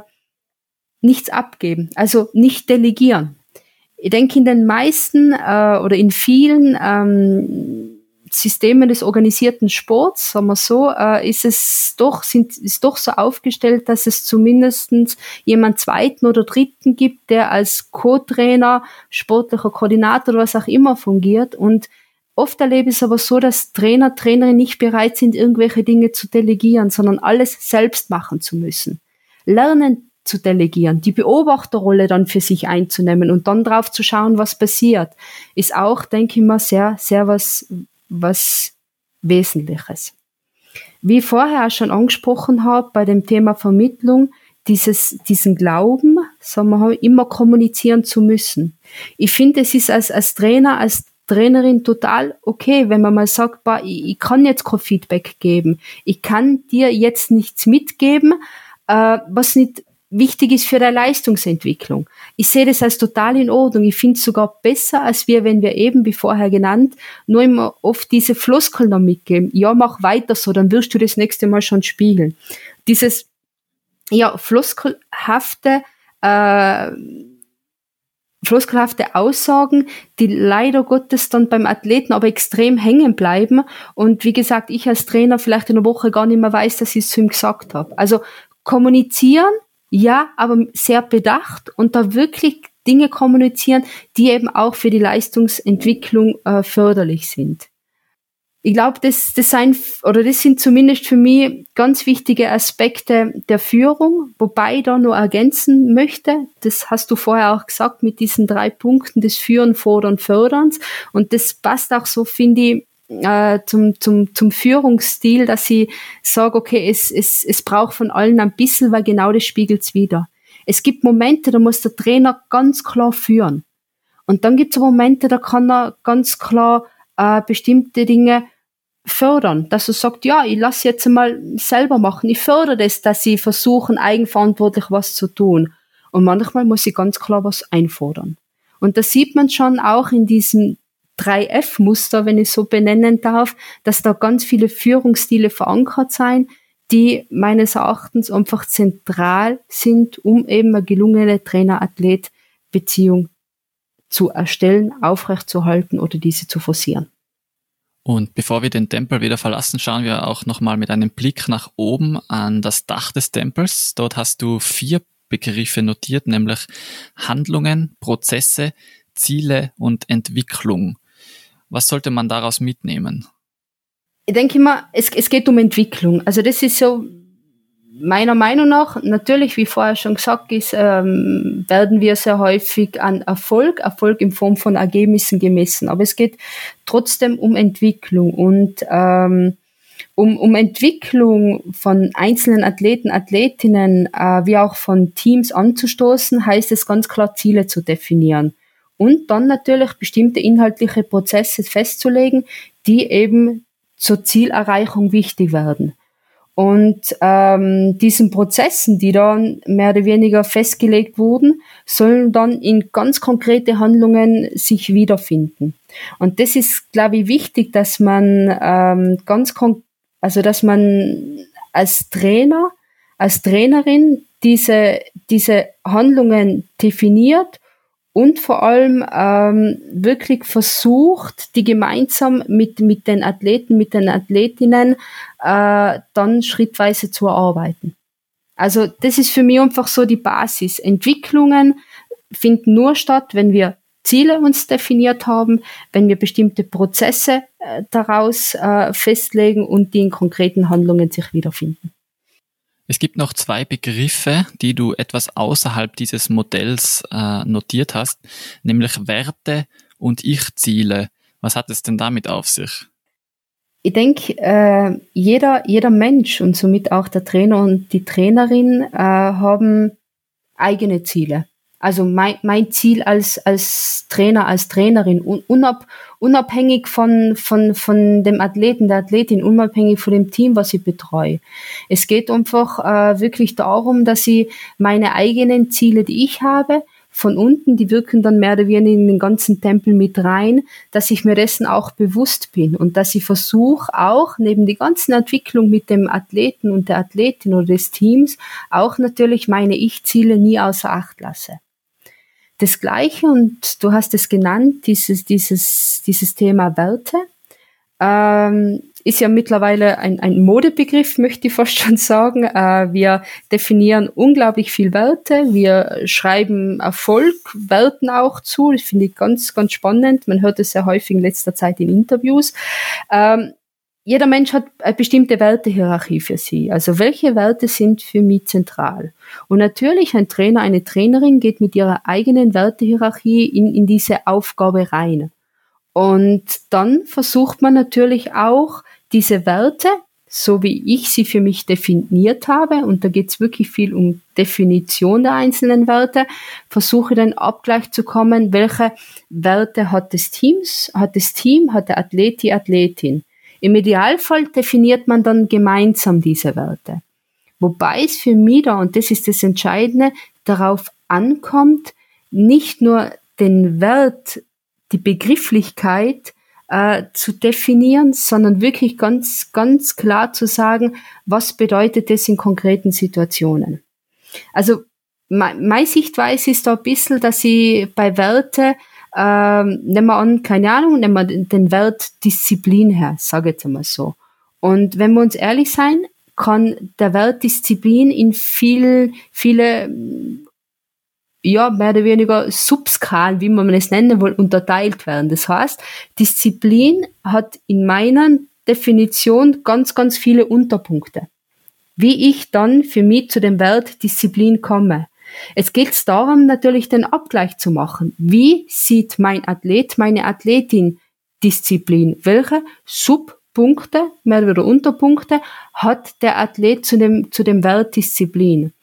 S1: nichts abgeben, also nicht delegieren. Ich denke, in den meisten äh, oder in vielen ähm, Systemen des organisierten Sports, sagen wir so, äh, ist es doch, sind, ist doch so aufgestellt, dass es zumindestens jemand zweiten oder dritten gibt, der als Co-Trainer, sportlicher Koordinator oder was auch immer fungiert. Und oft erlebe ich es aber so, dass Trainer, Trainerinnen nicht bereit sind, irgendwelche Dinge zu delegieren, sondern alles selbst machen zu müssen. Lernen zu delegieren, die Beobachterrolle dann für sich einzunehmen und dann drauf zu schauen, was passiert, ist auch, denke ich mal, sehr, sehr was, was Wesentliches. Wie ich vorher auch schon angesprochen habe, bei dem Thema Vermittlung, dieses, diesen Glauben, sagen wir, immer kommunizieren zu müssen. Ich finde, es ist als, als Trainer, als Trainerin total okay, wenn man mal sagt, bah, ich, ich kann jetzt kein Feedback geben. Ich kann dir jetzt nichts mitgeben, äh, was nicht wichtig ist für der Leistungsentwicklung. Ich sehe das als total in Ordnung. Ich finde es sogar besser, als wir, wenn wir eben, wie vorher genannt, nur immer oft diese Floskeln noch mitgeben. Ja, mach weiter so, dann wirst du das nächste Mal schon spiegeln. Dieses, ja, floskelhafte, äh, floskelhafte Aussagen, die leider Gottes dann beim Athleten aber extrem hängen bleiben. Und wie gesagt, ich als Trainer vielleicht in der Woche gar nicht mehr weiß, dass ich es zu ihm gesagt habe. Also kommunizieren, ja, aber sehr bedacht und da wirklich Dinge kommunizieren, die eben auch für die Leistungsentwicklung äh, förderlich sind. Ich glaube, das, das, sein, oder das sind zumindest für mich ganz wichtige Aspekte der Führung, wobei ich da nur ergänzen möchte, das hast du vorher auch gesagt, mit diesen drei Punkten des Führen, Fordern, Förderns. Und das passt auch so, finde ich, äh, zum, zum, zum Führungsstil, dass ich sage, okay, es, es, es braucht von allen ein bisschen, weil genau das spiegelt's wieder. Es gibt Momente, da muss der Trainer ganz klar führen. Und dann gibt es Momente, da kann er ganz klar äh, bestimmte Dinge fördern, dass er sagt, ja, ich lasse jetzt mal selber machen, ich fördere das, dass sie versuchen, eigenverantwortlich was zu tun. Und manchmal muss ich ganz klar was einfordern. Und das sieht man schon auch in diesem 3F-Muster, wenn ich so benennen darf, dass da ganz viele Führungsstile verankert sein, die meines Erachtens einfach zentral sind, um eben eine gelungene Trainer-Athlet-Beziehung zu erstellen, aufrechtzuerhalten oder diese zu forcieren.
S3: Und bevor wir den Tempel wieder verlassen, schauen wir auch nochmal mit einem Blick nach oben an das Dach des Tempels. Dort hast du vier Begriffe notiert, nämlich Handlungen, Prozesse, Ziele und Entwicklung. Was sollte man daraus mitnehmen?
S1: Ich denke immer, es, es geht um Entwicklung. Also das ist so meiner Meinung nach, natürlich, wie vorher schon gesagt ist, ähm, werden wir sehr häufig an Erfolg, Erfolg in Form von Ergebnissen gemessen. Aber es geht trotzdem um Entwicklung und ähm, um, um Entwicklung von einzelnen Athleten, Athletinnen, äh, wie auch von Teams anzustoßen, heißt es ganz klar Ziele zu definieren und dann natürlich bestimmte inhaltliche Prozesse festzulegen, die eben zur Zielerreichung wichtig werden. Und ähm, diesen Prozessen, die dann mehr oder weniger festgelegt wurden, sollen dann in ganz konkrete Handlungen sich wiederfinden. Und das ist, glaube ich, wichtig, dass man ähm, ganz also dass man als Trainer, als Trainerin diese diese Handlungen definiert und vor allem ähm, wirklich versucht, die gemeinsam mit, mit den Athleten, mit den Athletinnen äh, dann schrittweise zu erarbeiten. Also das ist für mich einfach so die Basis. Entwicklungen finden nur statt, wenn wir Ziele uns definiert haben, wenn wir bestimmte Prozesse äh, daraus äh, festlegen und die in konkreten Handlungen sich wiederfinden.
S3: Es gibt noch zwei Begriffe, die du etwas außerhalb dieses Modells äh, notiert hast, nämlich Werte und Ich-Ziele. Was hat es denn damit auf sich?
S1: Ich denke, äh, jeder, jeder Mensch und somit auch der Trainer und die Trainerin äh, haben eigene Ziele. Also mein, mein Ziel als, als Trainer, als Trainerin, unab, unabhängig von, von, von dem Athleten, der Athletin, unabhängig von dem Team, was ich betreue. Es geht einfach äh, wirklich darum, dass ich meine eigenen Ziele, die ich habe, von unten, die wirken dann mehr oder weniger in den ganzen Tempel mit rein, dass ich mir dessen auch bewusst bin und dass ich versuche auch neben die ganzen Entwicklung mit dem Athleten und der Athletin oder des Teams auch natürlich meine Ich-Ziele nie außer Acht lasse das Gleiche und du hast es genannt, dieses, dieses, dieses Thema Werte. Ähm, ist ja mittlerweile ein, ein Modebegriff, möchte ich fast schon sagen. Äh, wir definieren unglaublich viel Werte. Wir schreiben Erfolg, Werten auch zu. Das finde ich ganz, ganz spannend. Man hört es sehr häufig in letzter Zeit in Interviews. Ähm, jeder Mensch hat eine bestimmte Wertehierarchie für sie. Also welche Werte sind für mich zentral? Und natürlich ein Trainer, eine Trainerin geht mit ihrer eigenen Wertehierarchie in, in diese Aufgabe rein. Und dann versucht man natürlich auch diese Werte, so wie ich sie für mich definiert habe, und da geht es wirklich viel um Definition der einzelnen Werte, versuche dann Abgleich zu kommen, welche Werte hat das Teams, hat das Team, hat der Athlet, die Athletin. Im Idealfall definiert man dann gemeinsam diese Werte. Wobei es für mich und das ist das Entscheidende, darauf ankommt, nicht nur den Wert, die Begrifflichkeit äh, zu definieren, sondern wirklich ganz, ganz klar zu sagen, was bedeutet das in konkreten Situationen. Also meine Sichtweise ist da ein bisschen, dass ich bei Werte, ähm, nehmen wir an, keine Ahnung, nehmen wir den Wert Disziplin her, sage jetzt einmal so. Und wenn wir uns ehrlich sein, kann der Wert Disziplin in viel, viele ja, mehr oder weniger Subskalen, wie man es nennen will, unterteilt werden. Das heißt, Disziplin hat in meiner Definition ganz, ganz viele Unterpunkte. Wie ich dann für mich zu dem Wert Disziplin komme. Es geht darum, natürlich den Abgleich zu machen. Wie sieht mein Athlet, meine Athletin Disziplin? Welche Subpunkte, mehr oder Unterpunkte hat der Athlet zu dem, zu dem Wert Disziplin?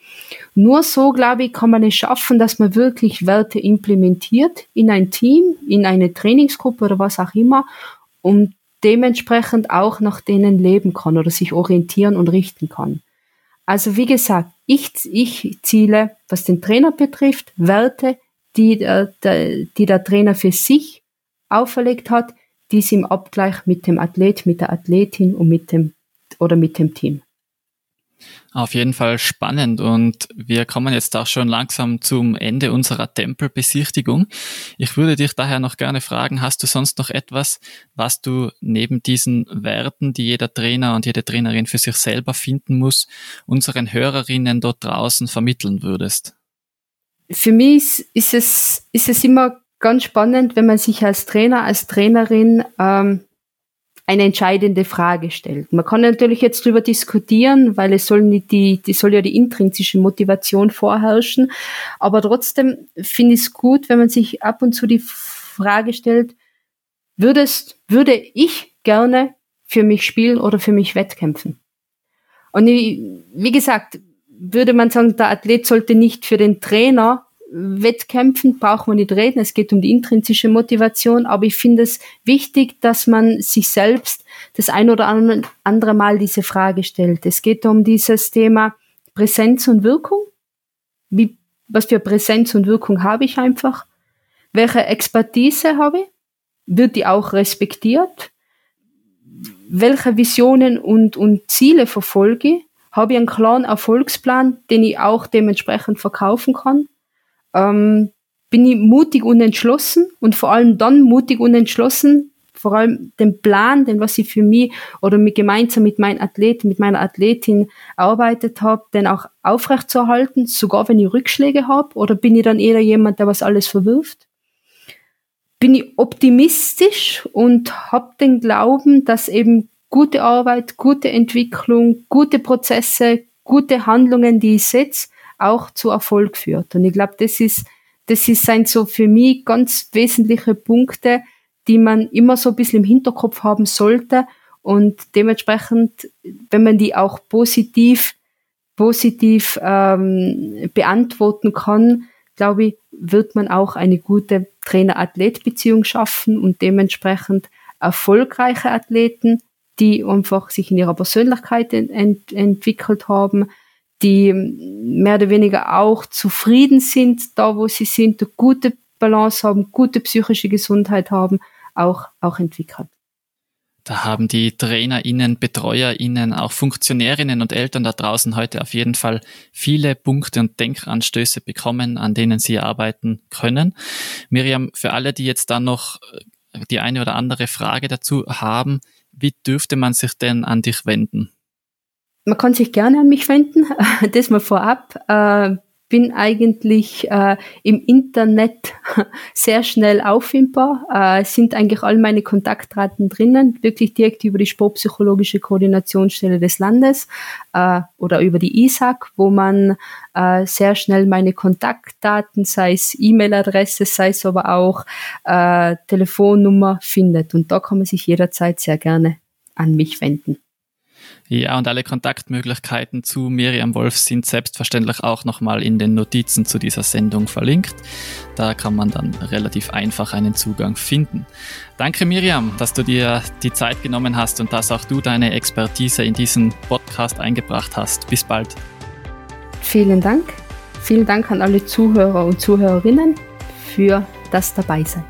S1: Nur so, glaube ich, kann man es schaffen, dass man wirklich Werte implementiert in ein Team, in eine Trainingsgruppe oder was auch immer und dementsprechend auch nach denen leben kann oder sich orientieren und richten kann. Also wie gesagt, ich, ich ziele, was den Trainer betrifft, Werte, die der, der, die der Trainer für sich auferlegt hat, dies im Abgleich mit dem Athlet, mit der Athletin und mit dem oder mit dem Team.
S3: Auf jeden Fall spannend und wir kommen jetzt auch schon langsam zum Ende unserer Tempelbesichtigung. Ich würde dich daher noch gerne fragen, hast du sonst noch etwas, was du neben diesen Werten, die jeder Trainer und jede Trainerin für sich selber finden muss, unseren Hörerinnen dort draußen vermitteln würdest?
S1: Für mich ist es, ist es immer ganz spannend, wenn man sich als Trainer, als Trainerin ähm, eine entscheidende Frage stellt. Man kann natürlich jetzt darüber diskutieren, weil es soll nicht die, die soll ja die intrinsische Motivation vorherrschen. Aber trotzdem finde ich es gut, wenn man sich ab und zu die Frage stellt, würdest, würde ich gerne für mich spielen oder für mich wettkämpfen? Und wie gesagt, würde man sagen, der Athlet sollte nicht für den Trainer Wettkämpfen braucht man nicht reden, es geht um die intrinsische Motivation, aber ich finde es wichtig, dass man sich selbst das ein oder andere Mal diese Frage stellt. Es geht um dieses Thema Präsenz und Wirkung. Wie, was für Präsenz und Wirkung habe ich einfach? Welche Expertise habe ich? Wird die auch respektiert? Welche Visionen und, und Ziele verfolge ich? Habe ich einen klaren Erfolgsplan, den ich auch dementsprechend verkaufen kann? Ähm, bin ich mutig und entschlossen und vor allem dann mutig und entschlossen, vor allem den Plan, den was ich für mich oder mit gemeinsam mit meinem Athleten, mit meiner Athletin erarbeitet habe, den auch aufrechtzuerhalten, sogar wenn ich Rückschläge habe, oder bin ich dann eher jemand, der was alles verwirft? Bin ich optimistisch und habe den Glauben, dass eben gute Arbeit, gute Entwicklung, gute Prozesse, gute Handlungen, die ich setze, auch zu Erfolg führt. Und ich glaube, das ist, das ist sind so für mich ganz wesentliche Punkte, die man immer so ein bisschen im Hinterkopf haben sollte. Und dementsprechend, wenn man die auch positiv, positiv ähm, beantworten kann, glaube ich, wird man auch eine gute Trainer-Athlet-Beziehung schaffen und dementsprechend erfolgreiche Athleten, die einfach sich in ihrer Persönlichkeit ent entwickelt haben, die mehr oder weniger auch zufrieden sind, da wo sie sind, eine gute Balance haben, gute psychische Gesundheit haben, auch, auch entwickelt.
S3: Da haben die TrainerInnen, BetreuerInnen, auch Funktionärinnen und Eltern da draußen heute auf jeden Fall viele Punkte und Denkanstöße bekommen, an denen sie arbeiten können. Miriam, für alle, die jetzt dann noch die eine oder andere Frage dazu haben, wie dürfte man sich denn an dich wenden?
S1: Man kann sich gerne an mich wenden, das mal vorab. Äh, bin eigentlich äh, im Internet sehr schnell auffindbar. Äh, sind eigentlich all meine Kontaktdaten drinnen, wirklich direkt über die Sportpsychologische Koordinationsstelle des Landes äh, oder über die ISAC, wo man äh, sehr schnell meine Kontaktdaten, sei es E-Mail-Adresse, sei es aber auch äh, Telefonnummer findet. Und da kann man sich jederzeit sehr gerne an mich wenden.
S3: Ja, und alle Kontaktmöglichkeiten zu Miriam Wolf sind selbstverständlich auch nochmal in den Notizen zu dieser Sendung verlinkt. Da kann man dann relativ einfach einen Zugang finden. Danke Miriam, dass du dir die Zeit genommen hast und dass auch du deine Expertise in diesen Podcast eingebracht hast. Bis bald.
S1: Vielen Dank. Vielen Dank an alle Zuhörer und Zuhörerinnen für das Dabeisein.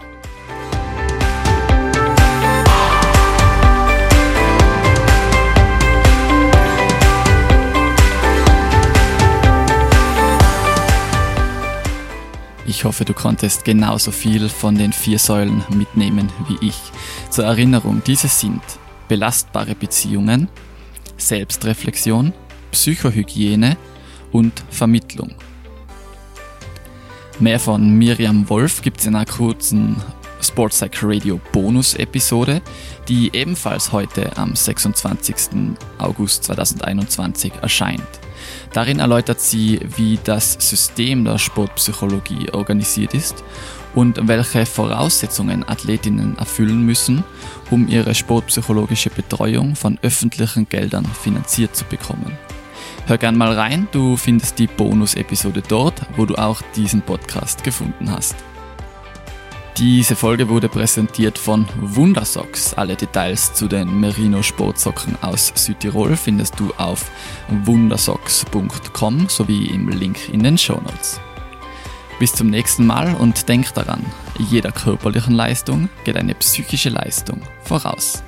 S3: Ich hoffe, du konntest genauso viel von den vier Säulen mitnehmen wie ich. Zur Erinnerung, diese sind belastbare Beziehungen, Selbstreflexion, Psychohygiene und Vermittlung. Mehr von Miriam Wolf gibt es in einer kurzen Sportpsych Radio Bonus Episode, die ebenfalls heute am 26. August 2021 erscheint. Darin erläutert sie, wie das System der Sportpsychologie organisiert ist und welche Voraussetzungen Athletinnen erfüllen müssen, um ihre sportpsychologische Betreuung von öffentlichen Geldern finanziert zu bekommen. Hör gern mal rein, du findest die Bonus-Episode dort, wo du auch diesen Podcast gefunden hast. Diese Folge wurde präsentiert von Wundersocks. Alle Details zu den Merino Sportsocken aus Südtirol findest du auf wundersocks.com sowie im Link in den Show Notes. Bis zum nächsten Mal und denk daran, jeder körperlichen Leistung geht eine psychische Leistung voraus.